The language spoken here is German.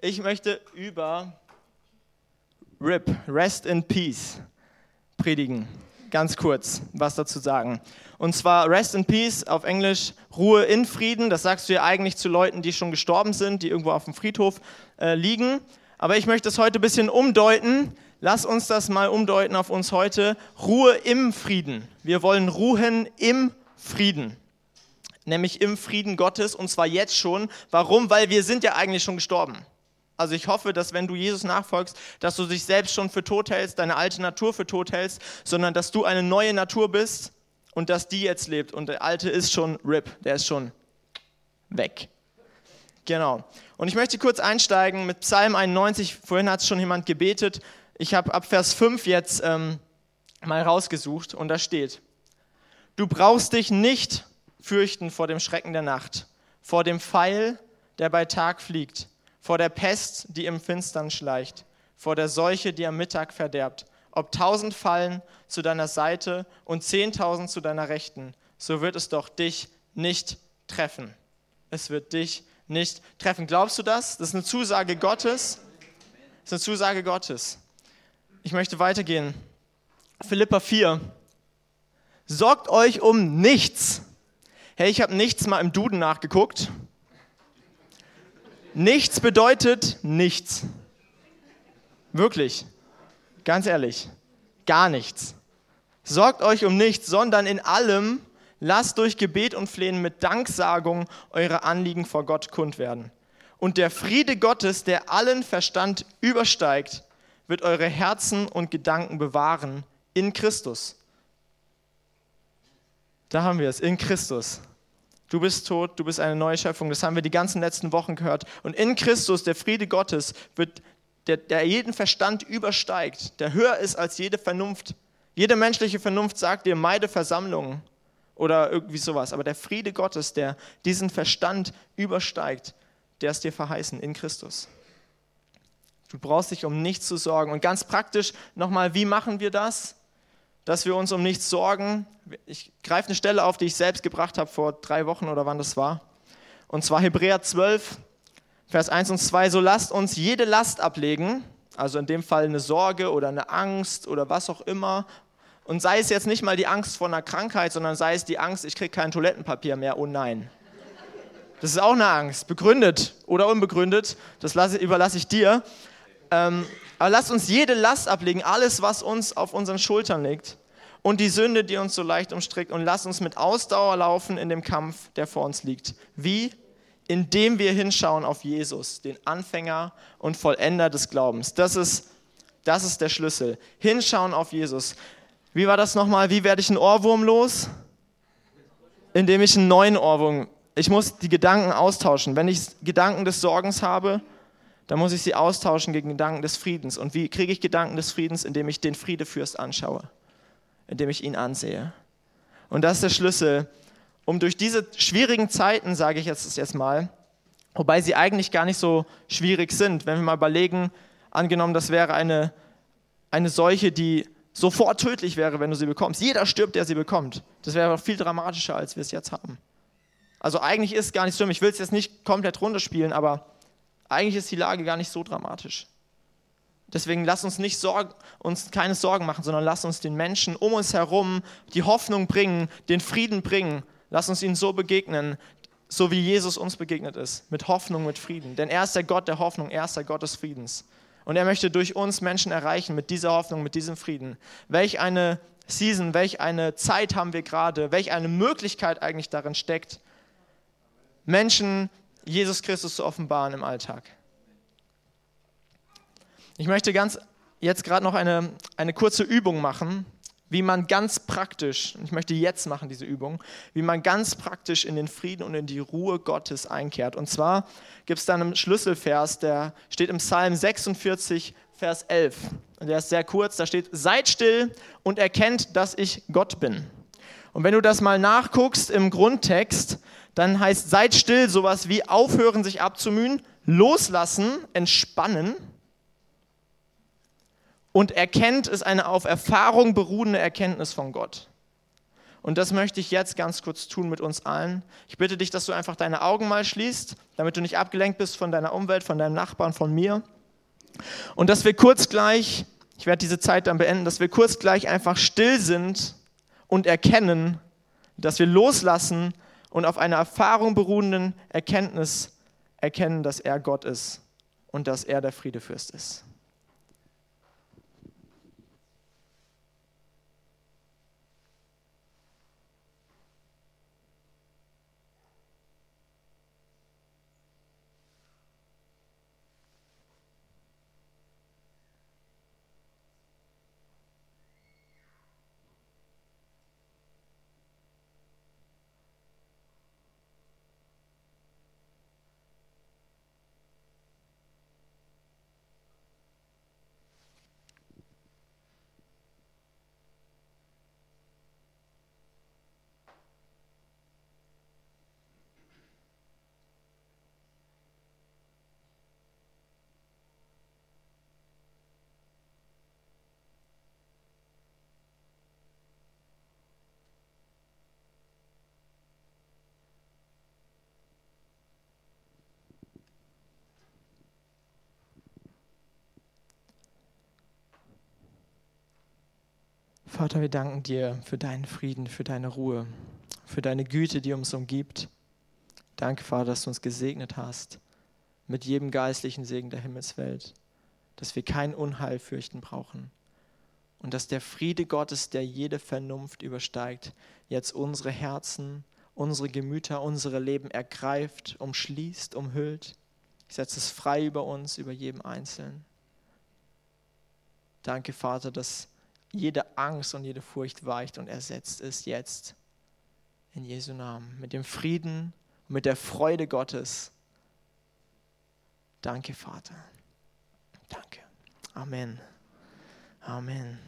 Ich möchte über RIP, Rest in Peace, predigen. Ganz kurz was dazu sagen. Und zwar Rest in Peace auf Englisch Ruhe in Frieden. Das sagst du ja eigentlich zu Leuten, die schon gestorben sind, die irgendwo auf dem Friedhof äh, liegen. Aber ich möchte es heute ein bisschen umdeuten. Lass uns das mal umdeuten auf uns heute. Ruhe im Frieden. Wir wollen ruhen im Frieden nämlich im Frieden Gottes und zwar jetzt schon. Warum? Weil wir sind ja eigentlich schon gestorben. Also ich hoffe, dass wenn du Jesus nachfolgst, dass du dich selbst schon für tot hältst, deine alte Natur für tot hältst, sondern dass du eine neue Natur bist und dass die jetzt lebt. Und der alte ist schon RIP, der ist schon weg. Genau. Und ich möchte kurz einsteigen mit Psalm 91. Vorhin hat es schon jemand gebetet. Ich habe ab Vers 5 jetzt ähm, mal rausgesucht und da steht, du brauchst dich nicht fürchten vor dem Schrecken der Nacht, vor dem Pfeil, der bei Tag fliegt, vor der Pest, die im Finstern schleicht, vor der Seuche, die am Mittag verderbt. Ob tausend fallen zu deiner Seite und zehntausend zu deiner Rechten, so wird es doch dich nicht treffen. Es wird dich nicht treffen. Glaubst du das? Das ist eine Zusage Gottes. Das ist eine Zusage Gottes. Ich möchte weitergehen. Philippa 4. Sorgt euch um nichts, Hey, ich habe nichts mal im Duden nachgeguckt. Nichts bedeutet nichts. Wirklich. Ganz ehrlich. Gar nichts. Sorgt euch um nichts, sondern in allem lasst durch Gebet und Flehen mit Danksagung eure Anliegen vor Gott kund werden. Und der Friede Gottes, der allen Verstand übersteigt, wird eure Herzen und Gedanken bewahren in Christus. Da haben wir es, in Christus. Du bist tot, du bist eine neue Schöpfung. Das haben wir die ganzen letzten Wochen gehört. Und in Christus, der Friede Gottes, wird, der, der jeden Verstand übersteigt, der höher ist als jede Vernunft. Jede menschliche Vernunft sagt dir, meide Versammlungen oder irgendwie sowas. Aber der Friede Gottes, der diesen Verstand übersteigt, der ist dir verheißen in Christus. Du brauchst dich um nichts zu sorgen. Und ganz praktisch nochmal, wie machen wir das? Dass wir uns um nichts sorgen. Ich greife eine Stelle auf, die ich selbst gebracht habe vor drei Wochen oder wann das war. Und zwar Hebräer 12, Vers 1 und 2. So lasst uns jede Last ablegen, also in dem Fall eine Sorge oder eine Angst oder was auch immer. Und sei es jetzt nicht mal die Angst vor einer Krankheit, sondern sei es die Angst, ich kriege kein Toilettenpapier mehr, oh nein. Das ist auch eine Angst, begründet oder unbegründet, das lasse, überlasse ich dir. Ähm, aber lasst uns jede Last ablegen, alles, was uns auf unseren Schultern liegt und die Sünde, die uns so leicht umstrickt und lasst uns mit Ausdauer laufen in dem Kampf, der vor uns liegt. Wie? Indem wir hinschauen auf Jesus, den Anfänger und Vollender des Glaubens. Das ist, das ist der Schlüssel. Hinschauen auf Jesus. Wie war das nochmal? Wie werde ich einen Ohrwurm los? Indem ich einen neuen Ohrwurm. Ich muss die Gedanken austauschen. Wenn ich Gedanken des Sorgens habe, dann muss ich sie austauschen gegen Gedanken des Friedens. Und wie kriege ich Gedanken des Friedens? Indem ich den Friedefürst anschaue, indem ich ihn ansehe. Und das ist der Schlüssel, um durch diese schwierigen Zeiten, sage ich jetzt, jetzt mal, wobei sie eigentlich gar nicht so schwierig sind, wenn wir mal überlegen, angenommen, das wäre eine, eine Seuche, die sofort tödlich wäre, wenn du sie bekommst. Jeder stirbt, der sie bekommt. Das wäre viel dramatischer, als wir es jetzt haben. Also eigentlich ist es gar nicht schlimm. Ich will es jetzt nicht komplett runterspielen, aber eigentlich ist die Lage gar nicht so dramatisch. Deswegen lass uns nicht Sorgen, uns keine Sorgen machen, sondern lass uns den Menschen um uns herum die Hoffnung bringen, den Frieden bringen. Lass uns ihnen so begegnen, so wie Jesus uns begegnet ist, mit Hoffnung, mit Frieden. Denn er ist der Gott der Hoffnung, er ist der Gott des Friedens. Und er möchte durch uns Menschen erreichen mit dieser Hoffnung, mit diesem Frieden. Welch eine Season, welch eine Zeit haben wir gerade, welch eine Möglichkeit eigentlich darin steckt, Menschen Jesus Christus zu offenbaren im Alltag. Ich möchte ganz jetzt gerade noch eine, eine kurze Übung machen, wie man ganz praktisch, ich möchte jetzt machen diese Übung, wie man ganz praktisch in den Frieden und in die Ruhe Gottes einkehrt. Und zwar gibt es da einen Schlüsselvers, der steht im Psalm 46, Vers 11. Und der ist sehr kurz, da steht, seid still und erkennt, dass ich Gott bin. Und wenn du das mal nachguckst im Grundtext, dann heißt seid still sowas wie aufhören, sich abzumühen, loslassen, entspannen. Und erkennt ist eine auf Erfahrung beruhende Erkenntnis von Gott. Und das möchte ich jetzt ganz kurz tun mit uns allen. Ich bitte dich, dass du einfach deine Augen mal schließt, damit du nicht abgelenkt bist von deiner Umwelt, von deinem Nachbarn, von mir. Und dass wir kurz gleich, ich werde diese Zeit dann beenden, dass wir kurz gleich einfach still sind und erkennen, dass wir loslassen und auf einer Erfahrung beruhenden Erkenntnis erkennen, dass er Gott ist und dass er der Friedefürst ist. Vater, wir danken dir für deinen Frieden, für deine Ruhe, für deine Güte, die uns umgibt. Danke, Vater, dass du uns gesegnet hast mit jedem geistlichen Segen der Himmelswelt, dass wir kein Unheil fürchten brauchen und dass der Friede Gottes, der jede Vernunft übersteigt, jetzt unsere Herzen, unsere Gemüter, unsere Leben ergreift, umschließt, umhüllt. Ich setze es frei über uns, über jedem Einzelnen. Danke, Vater, dass jede Angst und jede Furcht weicht und ersetzt ist jetzt in Jesu Namen mit dem Frieden und mit der Freude Gottes. Danke, Vater. Danke. Amen. Amen.